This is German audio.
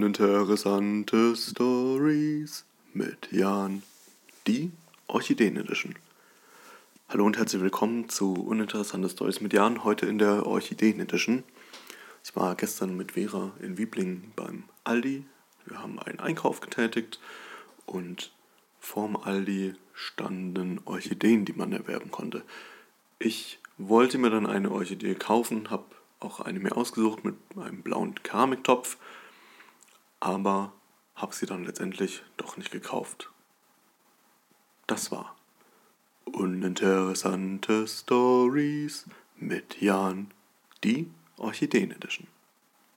Uninteressante Stories mit Jan, die Orchideen Edition. Hallo und herzlich willkommen zu Uninteressante Stories mit Jan, heute in der Orchideen Edition. Ich war gestern mit Vera in Wiebling beim Aldi. Wir haben einen Einkauf getätigt und vorm Aldi standen Orchideen, die man erwerben konnte. Ich wollte mir dann eine Orchidee kaufen, habe auch eine mir ausgesucht mit einem blauen Keramiktopf, aber habe sie dann letztendlich doch nicht gekauft. Das war Uninteressante Stories mit Jan, die Orchideen Edition.